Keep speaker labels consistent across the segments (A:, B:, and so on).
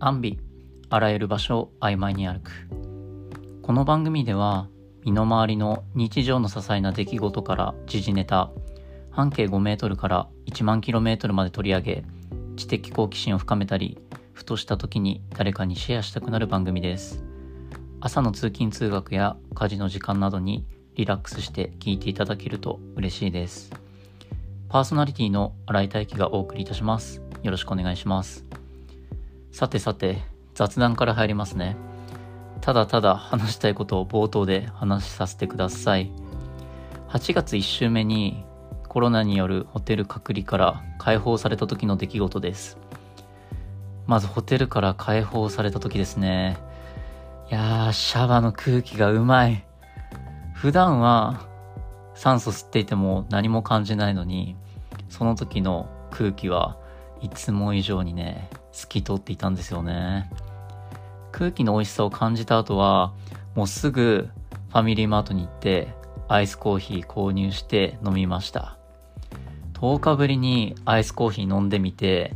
A: アンビあらゆる場所を曖昧に歩く。この番組では身の回りの日常の些細な出来事から時事ネタ半径5メートルから1万キロメートルまで取り上げ知的好奇心を深めたりふとした時に誰かにシェアしたくなる番組です。朝の通勤通学や家事の時間などにリラックスして聞いていただけると嬉しいです。パーソナリティの新井大輝がお送りいたします。よろしくお願いします。さてさて雑談から入りますね。ただただ話したいことを冒頭で話しさせてください。8月1週目にコロナによるホテル隔離から解放された時の出来事です。まずホテルから解放された時ですね。いやーシャワーの空気がうまい。普段は酸素吸っていても何も感じないのにその時の空気はいつも以上にね透き通っていたんですよね。空気の美味しさを感じた後はもうすぐファミリーマートに行ってアイスコーヒー購入して飲みました。10日ぶりにアイスコーヒー飲んでみて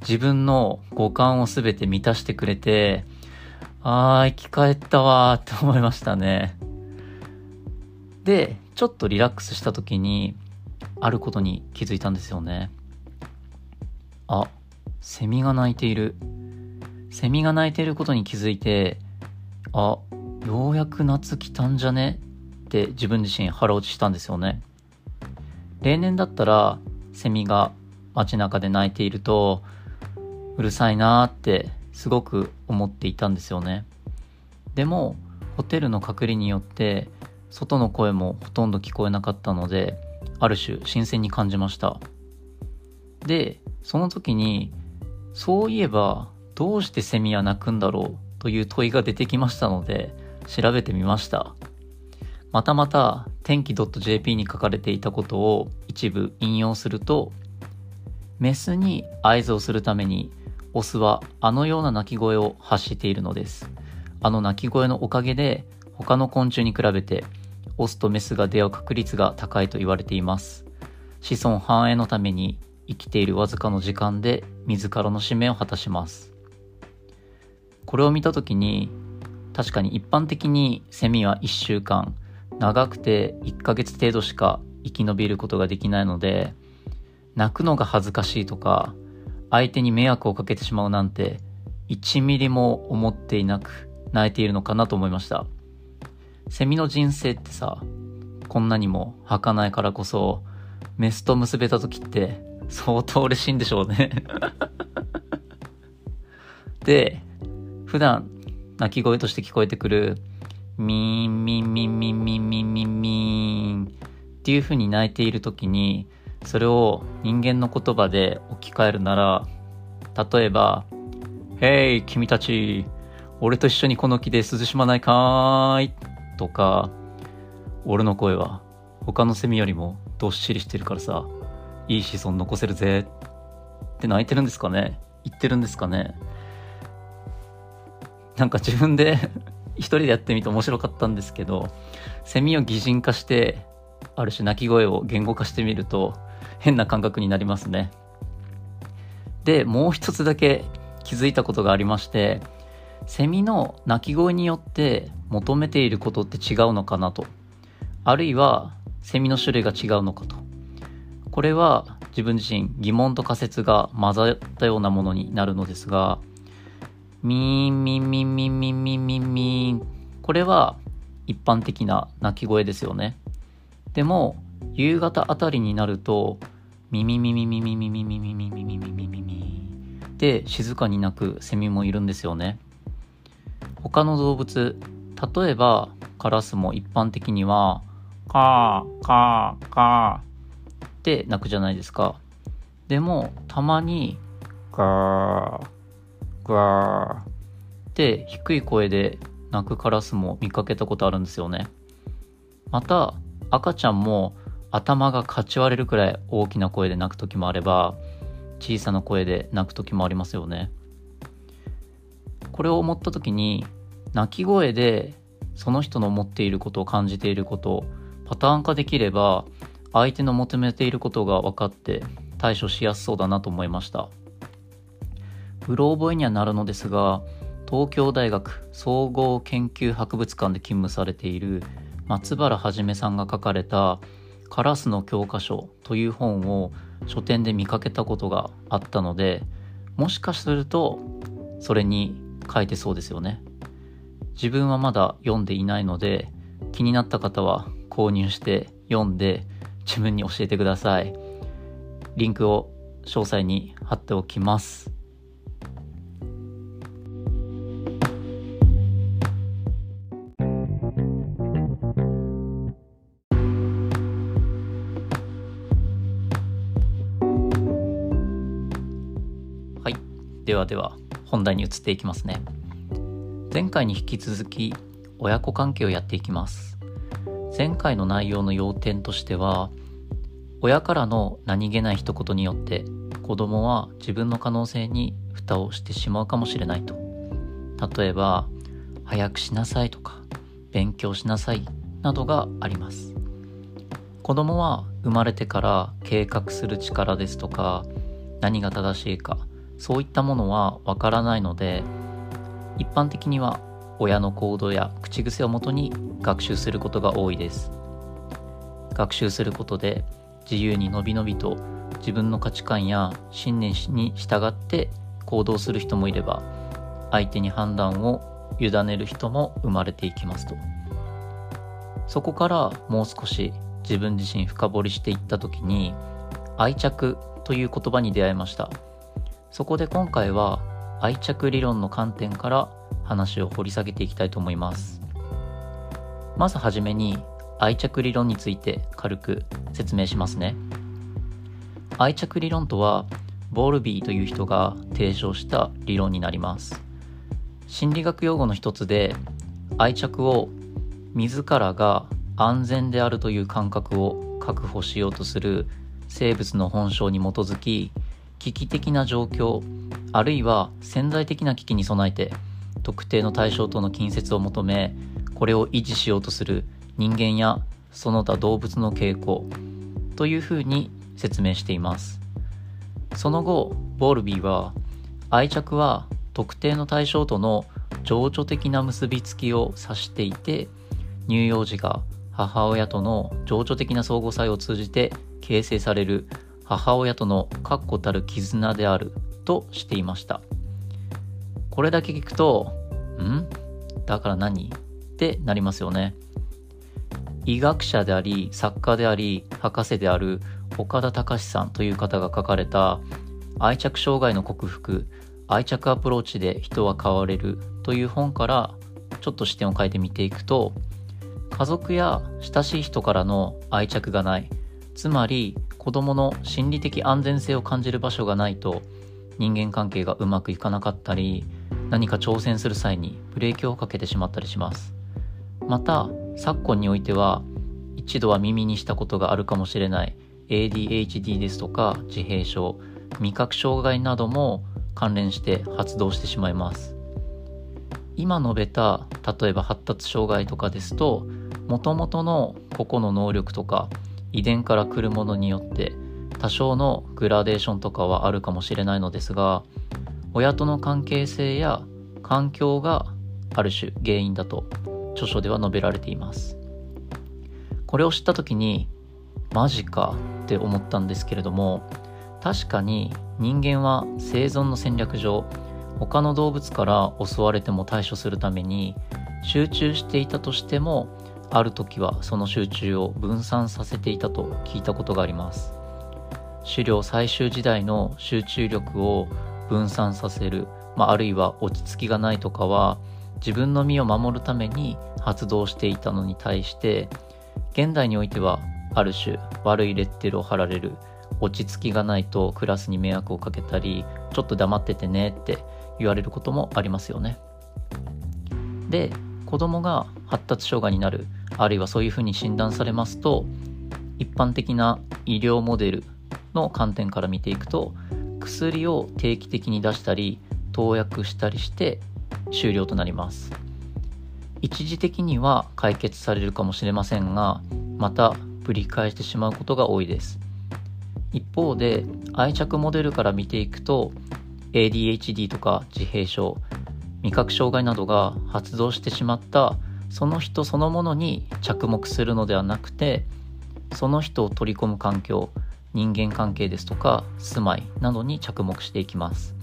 A: 自分の五感をすべて満たしてくれてあー生き返ったわーって思いましたね。でちょっとリラックスした時にあることに気づいたんですよね。あセミが鳴いている。セミが鳴いていることに気づいてあようやく夏来たんじゃね？って自分自身腹落ちしたんですよね。例年だったらセミが街中で鳴いているとうるさいなーってすごく思っていたんですよね。でもホテルの隔離によって外の声もほとんど聞こえなかったのである種新鮮に感じました。でその時にそういえばどうしてセミは鳴くんだろうという問いが出てきましたので調べてみました。またまた天気 .jp に書かれていたことを一部引用するとメスに合図をするためにオスはあのような鳴き声を発しているのです。あの鳴き声のおかげで他の昆虫に比べてオスとメスが出会う確率が高いと言われています。子孫繁栄のために生きているわずかの時間で自らの使命を果たします。これを見た時に確かに一般的にセミは1週間長くて1ヶ月程度しか生き延びることができないので泣くのが恥ずかしいとか相手に迷惑をかけてしまうなんて1ミリも思っていなく泣いているのかなと思いました。セミの人生ってさこんなにも儚いからこそメスと結べた時って相当嬉しいんでしょうね。で普段鳴き声として聞こえてくるミーンミンミンミンミンミンミンミンっていう風に泣いている時にそれを人間の言葉で置き換えるなら例えば「ヘイ君たち俺と一緒にこの木で涼しまないかーい」とか「俺の声は他のセミよりもどっしりしてるからさいい子孫残せるぜ」って泣いてるんですかね。言ってるんですかね。なんか自分で 一人でやってみて面白かったんですけどセミを擬人化してある種鳴き声を言語化してみると変な感覚になりますね。でもう一つだけ気づいたことがありましてセミの鳴き声によって求めていることって違うのかなと。あるいはセミの種類が違うのかと。これは自分自身疑問と仮説が混ざったようなものになるのですがミーンミンミンミンミンミンミンミンこれは一般的な鳴き声ですよね。でも夕方あたりになるとミミミミミミミミミミミミミミミミミで静かに鳴くセミもいるんですよね他の動物例えばカラスも一般的にはカーカーカーって鳴くじゃないですか。でもたまにガーガーって低い声で鳴くカラスも見かけたことあるんですよね。また赤ちゃんも頭がかち割れるくらい大きな声で泣く時もあれば小さな声で泣く時もありますよね。これを思った時に泣き声でその人の思っていることを感じていることパターン化できれば相手の求めていることが分かって対処しやすそうだなと思いました。うろ覚えにはなるのですが東京大学総合研究博物館で勤務されている松原はさんが書かれた「カラスの教科書」という本を書店で見かけたことがあったのでもしかするとそれに書いてそうですよね。自分はまだ読んでいないので気になった方は購入して読んで自分に教えてください。リンクを詳細に貼っておきます。はい。ではでは本題に移っていきますね。前回に引き続き親子関係をやっていきます。前回の内容の要点としては親からの何気ない一言によって子供は自分の可能性に蓋をしてしまうかもしれないと。例えば早くしなさいとか勉強しなさいなどがあります。子供は生まれてから計画する力ですとか何が正しいかそういったものはわからないので一般的には親の行動や口癖をもとに学習することが多いです。学習することで自由にのびのびと自分の価値観や信念に従って行動する人もいれば相手に判断を委ねる人も生まれていきますと。そこからもう少し自分自身深掘りしていった時に愛着という言葉に出会いました。そこで今回は愛着理論の観点から話を掘り下げていきたいと思います。まずはじめに愛着理論について軽く説明しますね。愛着理論とはボールビーという人が提唱した理論になります。心理学用語の一つで愛着を自らが安全であるという感覚を確保しようとする生物の本性に基づき危機的な状況あるいは潜在的な危機に備えて特定の対象との近接を求めこれを維持しようとする人間やその他動物の傾向というふうに説明しています。その後ボールビーは愛着は特定の対象との情緒的な結びつきを指していて乳幼児が母親との情緒的な相互作用を通じて形成される母親との確固たる絆であるとしていました。これだけ聞くとん？だから何？ってなりますよね。医学者であり作家であり博士である岡田隆さんという方が書かれた愛着障害の克服愛着アプローチで人は変われるという本からちょっと視点を変えて見ていくと家族や親しい人からの愛着がないつまり子供の心理的安全性を感じる場所がないと人間関係がうまくいかなかったり何か挑戦する際にブレーキをかけてしまったりします。また昨今においては一度は耳にしたことがあるかもしれない ADHD ですとか自閉症味覚障害なども関連して発動してしまいます。今述べた例えば発達障害とかですともともとの個々の能力とか遺伝から来るものによって多少のグラデーションとかはあるかもしれないのですが親との関係性や環境がある種原因だと著書では述べられています。これを知った時にマジかって思ったんですけれども確かに人間は生存の戦略上他の動物から襲われても対処するために集中していたとしてもある時はその集中を分散させていたと聞いたことがあります。狩猟採集時代の集中力を分散させる、まあ、あるいは落ち着きがないとかは自分の身を守るために発動していたのに対して現代においてはある種悪いレッテルを貼られる落ち着きがないとクラスに迷惑をかけたりちょっと黙っててねって言われることもありますよね。で子供が発達障害になるあるいはそういうふうに診断されますと一般的な医療モデルの観点から見ていくと薬を定期的に出したり投薬したりして終了となります。一時的には解決されるかもしれませんがまたぶり返してしまうことが多いです。一方で愛着モデルから見ていくと ADHD とか自閉症味覚障害などが発動してしまったその人そのものに着目するのではなくてその人を取り込む環境人間関係ですとか住まいなどに着目していきます。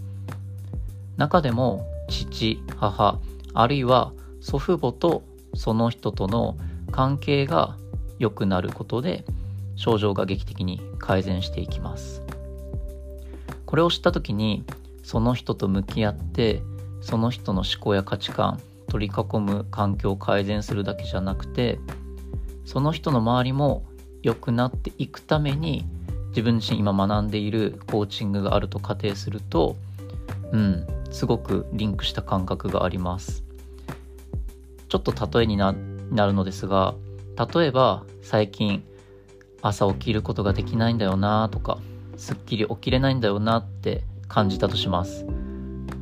A: 中でも父母あるいは祖父母とその人との関係が良くなることで症状が劇的に改善していきます。これを知った時にその人と向き合ってその人の思考や価値観取り囲む環境を改善するだけじゃなくてその人の周りも良くなっていくために自分自身今学んでいるコーチングがあると仮定するとうんすごくリンクした感覚があります。ちょっと例えになるのですが例えば最近朝起きることができないんだよなとかすっきり起きれないんだよなって感じたとします。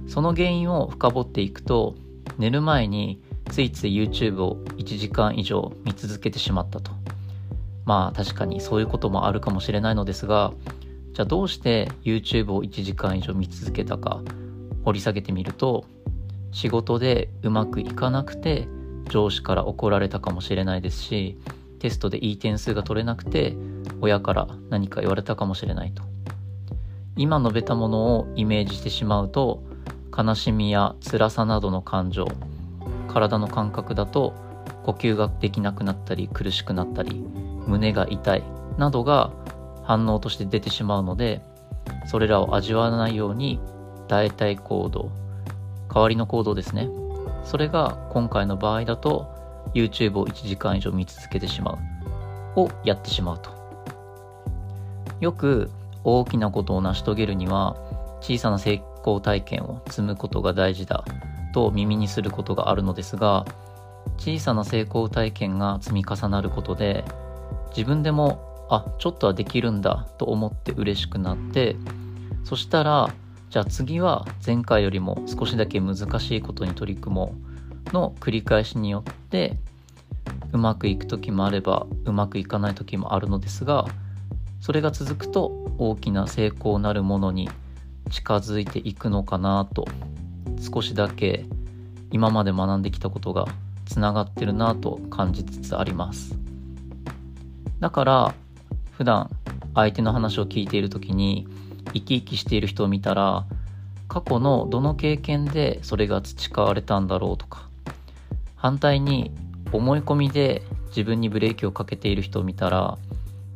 A: その原因を深掘っていくと寝る前についつい YouTube を1時間以上見続けてしまったと。まあ確かにそういうこともあるかもしれないのですがじゃあどうして YouTube を1時間以上見続けたか掘り下げてみると仕事でうまくいかなくて上司から怒られたかもしれないですしテストでいい点数が取れなくて親から何か言われたかもしれないと。今述べたものをイメージしてしまうと悲しみや辛さなどの感情体の感覚だと呼吸ができなくなったり苦しくなったり胸が痛いなどが反応として出てしまうのでそれらを味わわないように代替行動代わりの行動ですね。それが今回の場合だと YouTube を1時間以上見続けてしまうをやってしまうと。よく大きなことを成し遂げるには小さな成功体験を積むことが大事だと耳にすることがあるのですが小さな成功体験が積み重なることで自分でもあちょっとはできるんだと思って嬉しくなってそしたらじゃあ次は前回よりも少しだけ難しいことに取り組もうの繰り返しによってうまくいく時もあればうまくいかない時もあるのですがそれが続くと大きな成功なるものに近づいていくのかなと少しだけ今まで学んできたことがつながってるなと感じつつあります。だから普段相手の話を聞いている時に生き生きしている人を見たら過去のどの経験でそれが培われたんだろうとか反対に思い込みで自分にブレーキをかけている人を見たら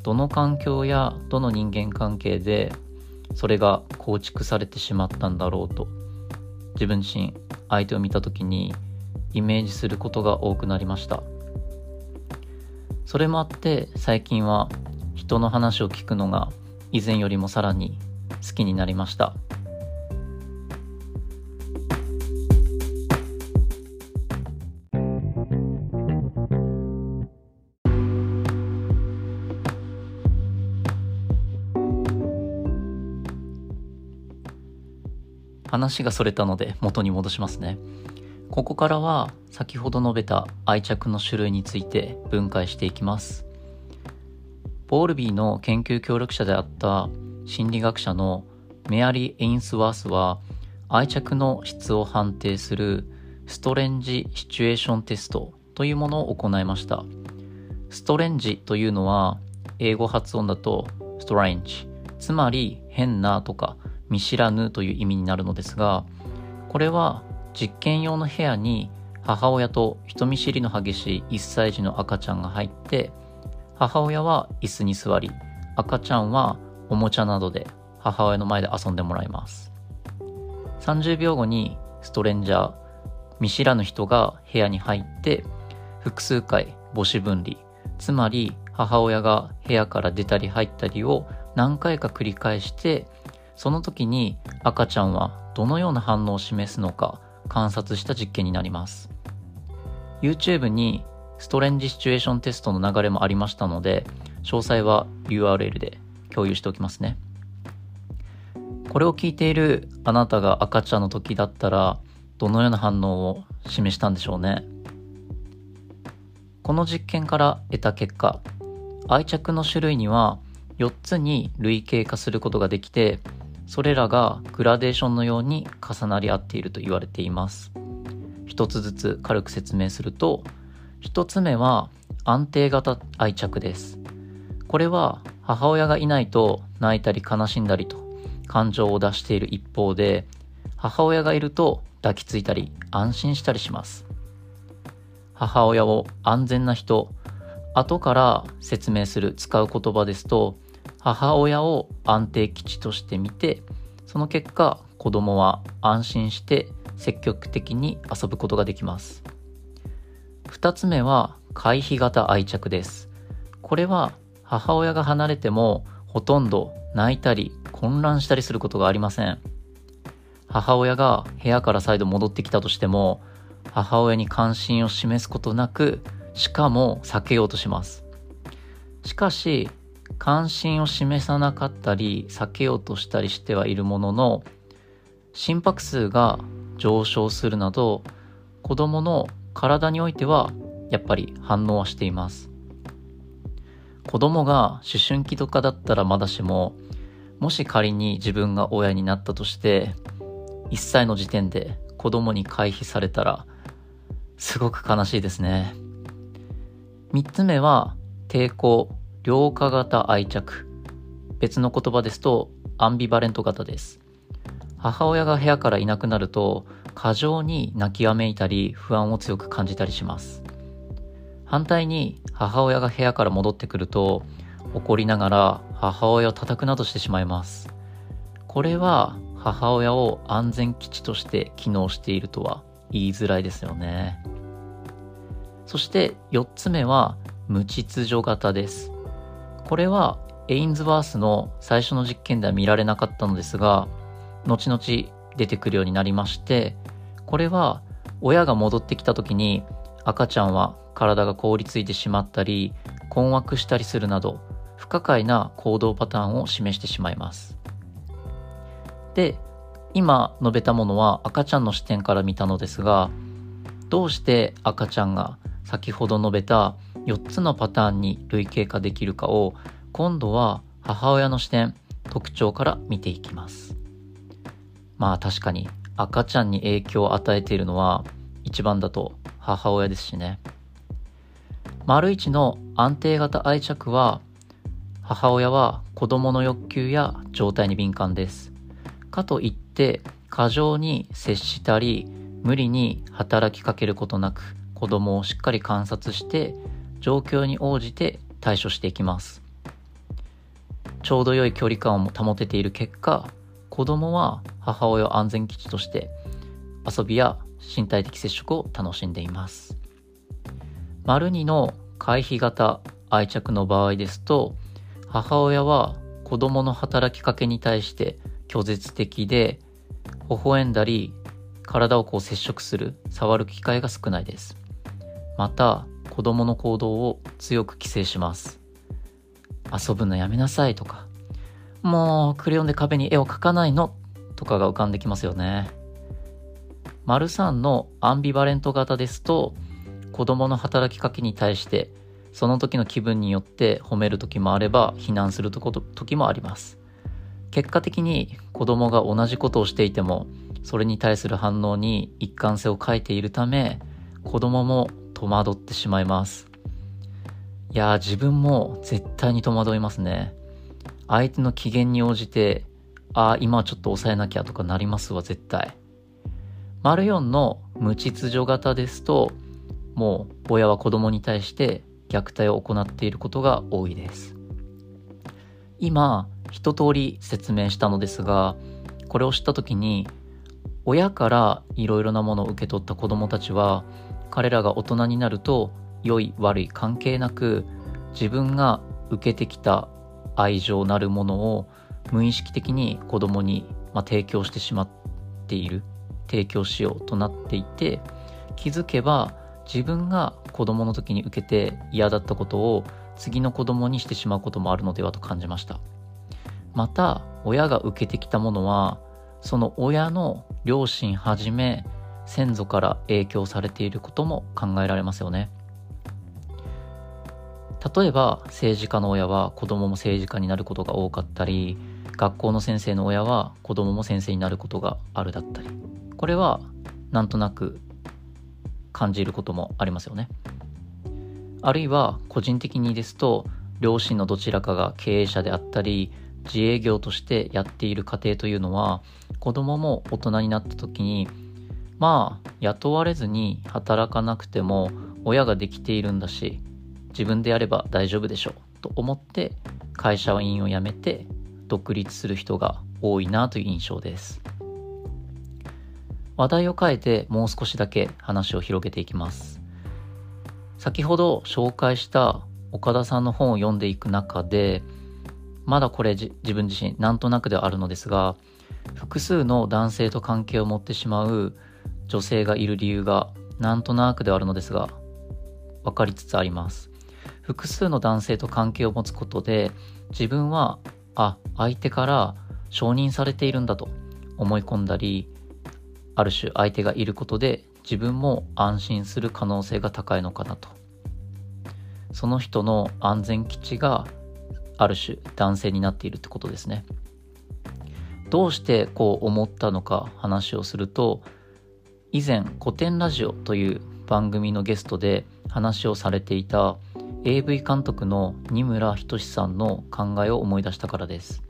A: どの環境やどの人間関係でそれが構築されてしまったんだろうと自分自身相手を見た時にイメージすることが多くなりました。それもあって最近は人の話を聞くのが以前よりもさらに好きになりました話がそれたので元に戻しますね。ここからは先ほど述べた愛着の種類について分解していきます。ボールビーの研究協力者であった心理学者のメアリー・エインスワースは愛着の質を判定するストレンジシチュエーションテストというものを行いました。ストレンジというのは英語発音だとストレンジ、つまり変なとか見知らぬという意味になるのですが、これは実験用の部屋に母親と人見知りの激しい1歳児の赤ちゃんが入って、母親は椅子に座り、赤ちゃんはおもちゃなどで母親の前で遊んでもらいます。30秒後にストレンジャー、見知らぬ人が部屋に入って、複数回母子分離、つまり母親が部屋から出たり入ったりを何回か繰り返してその時に赤ちゃんはどのような反応を示すのか観察した実験になります。YouTube にストレンジシチュエーションテストの流れもありましたので詳細は URL で共有しておきますね。これを聞いているあなたが赤ちゃんの時だったらどのような反応を示したんでしょうね。この実験から得た結果愛着の種類には4つに類型化することができてそれらがグラデーションのように重なり合っていると言われています。一つずつ軽く説明すると一つ目は安定型愛着です。これは母親がいないと泣いたり悲しんだりと感情を出している一方で母親がいると抱きついたり安心したりします。母親を安全な人後から説明する使う言葉ですと母親を安定基地としてみてその結果子供は安心して積極的に遊ぶことができます。2つ目は回避型愛着です。これは母親が離れてもほとんど泣いたり混乱したりすることがありません。母親が部屋から再度戻ってきたとしても母親に関心を示すことなくしかも避けようとします。しかし関心を示さなかったり避けようとしたりしてはいるものの心拍数が上昇するなど子供の体においてはやっぱり反応はしています。子供が思春期とかだったらまだしももし仮に自分が親になったとして1歳の時点で子供に回避されたらすごく悲しいですね。3つ目は抵抗。良化型愛着。別の言葉ですとアンビバレント型です。母親が部屋からいなくなると過剰に泣きわめいたり不安を強く感じたりします。反対に母親が部屋から戻ってくると怒りながら母親を叩くなどしてしまいます。これは母親を安全基地として機能しているとは言いづらいですよね。そして4つ目は無秩序型です。これはエインズワースの最初の実験では見られなかったのですが後々出てくるようになりましてこれは親が戻ってきた時に赤ちゃんは体が凍りついてしまったり困惑したりするなど不可解な行動パターンを示してしまいます。で今述べたものは赤ちゃんの視点から見たのですがどうして赤ちゃんが先ほど述べた4つのパターンに類型化できるかを今度は母親の視点特徴から見ていきます。まあ確かに赤ちゃんに影響を与えているのは一番だと母親ですしね。丸1の安定型愛着は母親は子供の欲求や状態に敏感です。かといって過剰に接したり無理に働きかけることなく子供をしっかり観察して状況に応じて対処していきますちょうど良い距離感を保てている結果子供は母親を安全基地として遊びや身体的接触を楽しんでいます。丸2の回避型愛着の場合ですと母親は子供の働きかけに対して拒絶的で微笑んだり体をこう接触する触る機会が少ないですまた子供の行動を強く規制します遊ぶのやめなさいとかもうクレヨンで壁に絵を描かないのとかが浮かんできますよね。丸3のアンビバレント型ですと子供の働きかけに対してその時の気分によって褒める時もあれば非難する時もあります。結果的に子供が同じことをしていてもそれに対する反応に一貫性を欠いているため子供も戸惑ってしまいます。いや自分も絶対に戸惑いますね。相手の機嫌に応じて、ああ、今ちょっと抑えなきゃとかなりますわ、絶対。丸4の無秩序型ですと、もう親は子供に対して虐待を行っていることが多いです。今、一通り説明したのですが、これを知った時に、親からいろいろなものを受け取った子供たちは、彼らが大人になると、良い悪い関係なく、自分が受けてきた愛情なるものを無意識的に子供に、まあ、提供してしまっている提供しようとなっていて気づけば自分が子供の時に受けて嫌だったことを次の子供にしてしまうこともあるのではと感じました。また親が受けてきたものはその親の両親はじめ先祖から影響されていることも考えられますよね。例えば政治家の親は子供も政治家になることが多かったり学校の先生の親は子供も先生になることがあるだったり。これはなんとなく感じることもありますよね。あるいは個人的にですと両親のどちらかが経営者であったり自営業としてやっている家庭というのは子供も大人になった時にまあ雇われずに働かなくても親ができているんだし自分でやれば大丈夫でしょうと思って会社員を辞めて独立する人が多いなという印象です。話題を変えてもう少しだけ話を広げていきます。先ほど紹介した岡田さんの本を読んでいく中でまだこれ自分自身なんとなくではあるのですが複数の男性と関係を持ってしまう女性がいる理由がなんとなくではあるのですが分かりつつあります。複数の男性と関係を持つことで自分はあ相手から承認されているんだと思い込んだりある種相手がいることで自分も安心する可能性が高いのかなと。その人の安全基地がある種男性になっているってことですね。どうしてこう思ったのか話をすると以前古典ラジオという番組のゲストで話をされていた AV 監督の二村仁さんの考えを思い出したからです。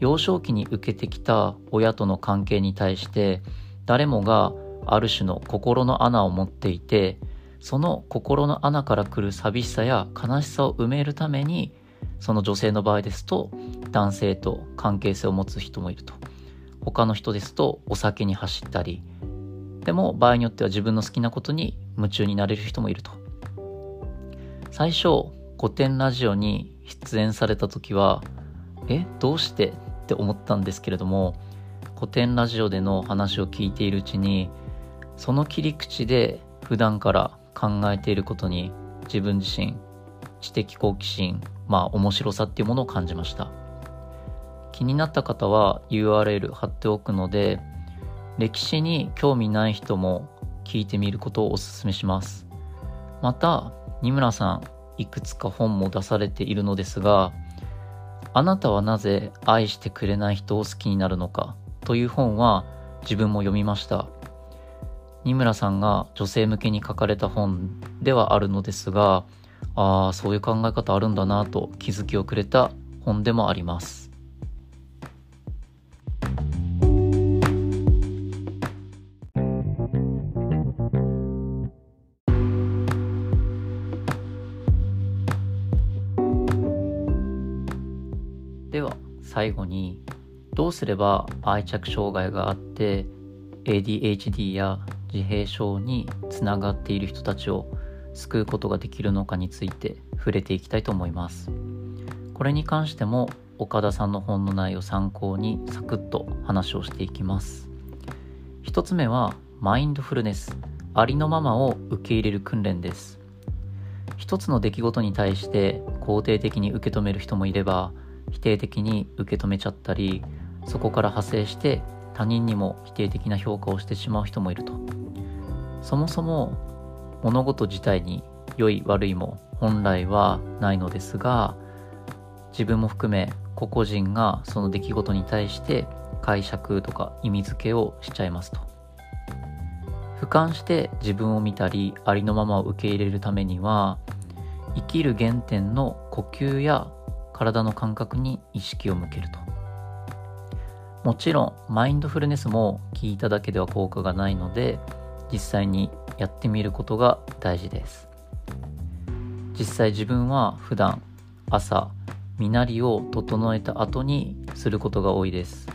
A: 幼少期に受けてきた親との関係に対して誰もがある種の心の穴を持っていてその心の穴から来る寂しさや悲しさを埋めるためにその女性の場合ですと男性と関係性を持つ人もいると。他の人ですとお酒に走ったりでも場合によっては自分の好きなことに夢中になれる人もいると。最初古典ラジオに出演された時はえどうして？って思ったんですけれども古典ラジオでの話を聞いているうちにその切り口で普段から考えていることに自分自身知的好奇心まあ面白さっていうものを感じました。気になった方は URL 貼っておくので歴史に興味ない人も聞いてみることをお勧めします。また二村さんいくつか本も出されているのですがあなたはなぜ愛してくれない人を好きになるのかという本は自分も読みました。二村さんが女性向けに書かれた本ではあるのですがああそういう考え方あるんだなと気づきをくれた本でもあります。最後にどうすれば愛着障害があって ADHD や自閉症につながっている人たちを救うことができるのかについて触れていきたいと思います。これに関しても岡田さんの本の内容を参考にサクッと話をしていきます。一つ目はマインドフルネスありのままを受け入れる訓練です。一つの出来事に対して肯定的に受け止める人もいれば否定的に受け止めちゃったりそこから派生して他人にも否定的な評価をしてしまう人もいると。そもそも物事自体に良い悪いも本来はないのですが自分も含め個々人がその出来事に対して解釈とか意味付けをしちゃいますと。俯瞰して自分を見たりありのままを受け入れるためには生きる原点の呼吸や体の感覚に意識を向けると。もちろんマインドフルネスも聞いただけでは効果がないので実際にやってみることが大事です。実際自分は普段朝身なりを整えた後にすることが多いです。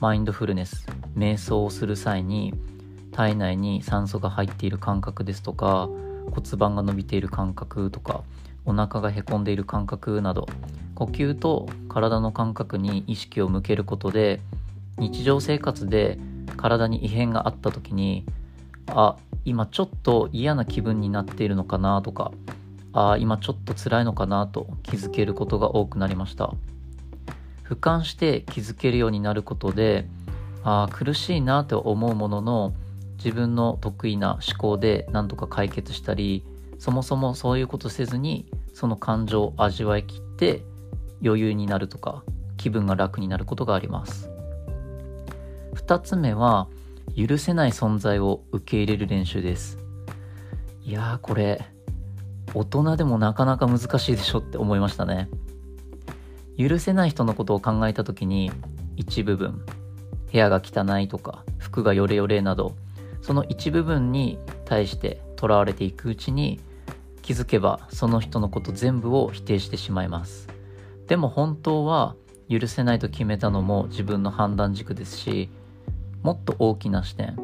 A: マインドフルネス瞑想をする際に体内に酸素が入っている感覚ですとか骨盤が伸びている感覚とかお腹がへこんでいる感覚など呼吸と体の感覚に意識を向けることで日常生活で体に異変があった時にあ今ちょっと嫌な気分になっているのかなとかあ今ちょっと辛いのかなと気づけることが多くなりました。俯瞰して気づけるようになることであ苦しいなと思うものの自分の得意な思考で何とか解決したりそもそもそういうことせずにその感情を味わいきって余裕になるとか気分が楽になることがあります。2つ目は許せない存在を受け入れる練習です。いやーこれ大人でもなかなか難しいでしょって思いましたね。許せない人のことを考えた時に一部分部屋が汚いとか服がヨレヨレなどその一部分に対してとらわれていくうちに気づけばその人のこと全部を否定してしまいます。でも本当は許せないと決めたのも自分の判断軸ですしもっと大きな視点。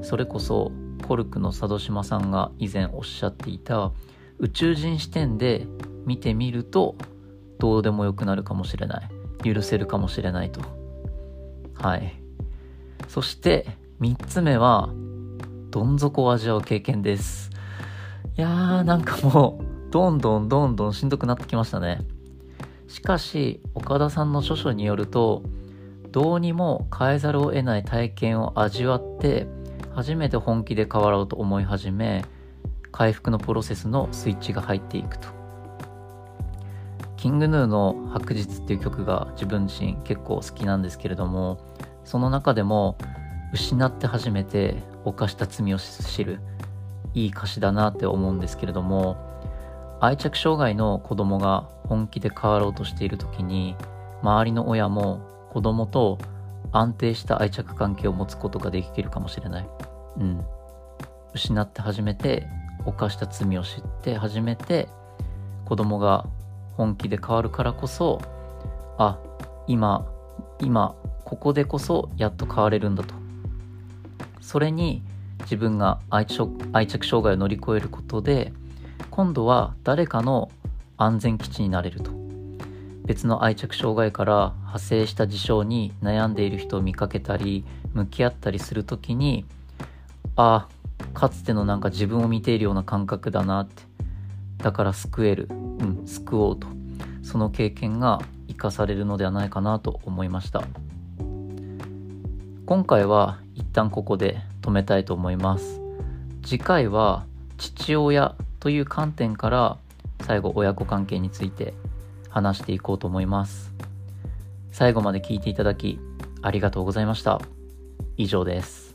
A: それこそコルクの佐渡島さんが以前おっしゃっていた宇宙人視点で見てみるとどうでもよくなるかもしれない。許せるかもしれないと。はい。そして3つ目はどん底を味わう経験です。いやーなんかもうどんどんどんどんしんどくなってきましたね。しかし岡田さんの著書によるとどうにも変えざるを得ない体験を味わって初めて本気で変わろうと思い始め回復のプロセスのスイッチが入っていくと。キングヌーの白日っていう曲が自分自身結構好きなんですけれどもその中でも失って初めて犯した罪を知る。いい歌詞だなって思うんですけれども愛着障害の子供が本気で変わろうとしている時に周りの親も子供と安定した愛着関係を持つことができるかもしれない。うん。失って初めて犯した罪を知って初めて子供が本気で変わるからこそあ今今ここでこそやっと変われるんだとそれに自分が愛着愛着障害を乗り越えることで今度は誰かの安全基地になれると。別の愛着障害から派生した事象に悩んでいる人を見かけたり向き合ったりする時にああかつてのなんか自分を見ているような感覚だなって。だから救える。うん救おうと。その経験が生かされるのではないかなと思いました。今回は一旦ここで止めたいと思います。次回は父親という観点から最後親子関係について話していこうと思います。最後まで聞いていただきありがとうございました。以上です。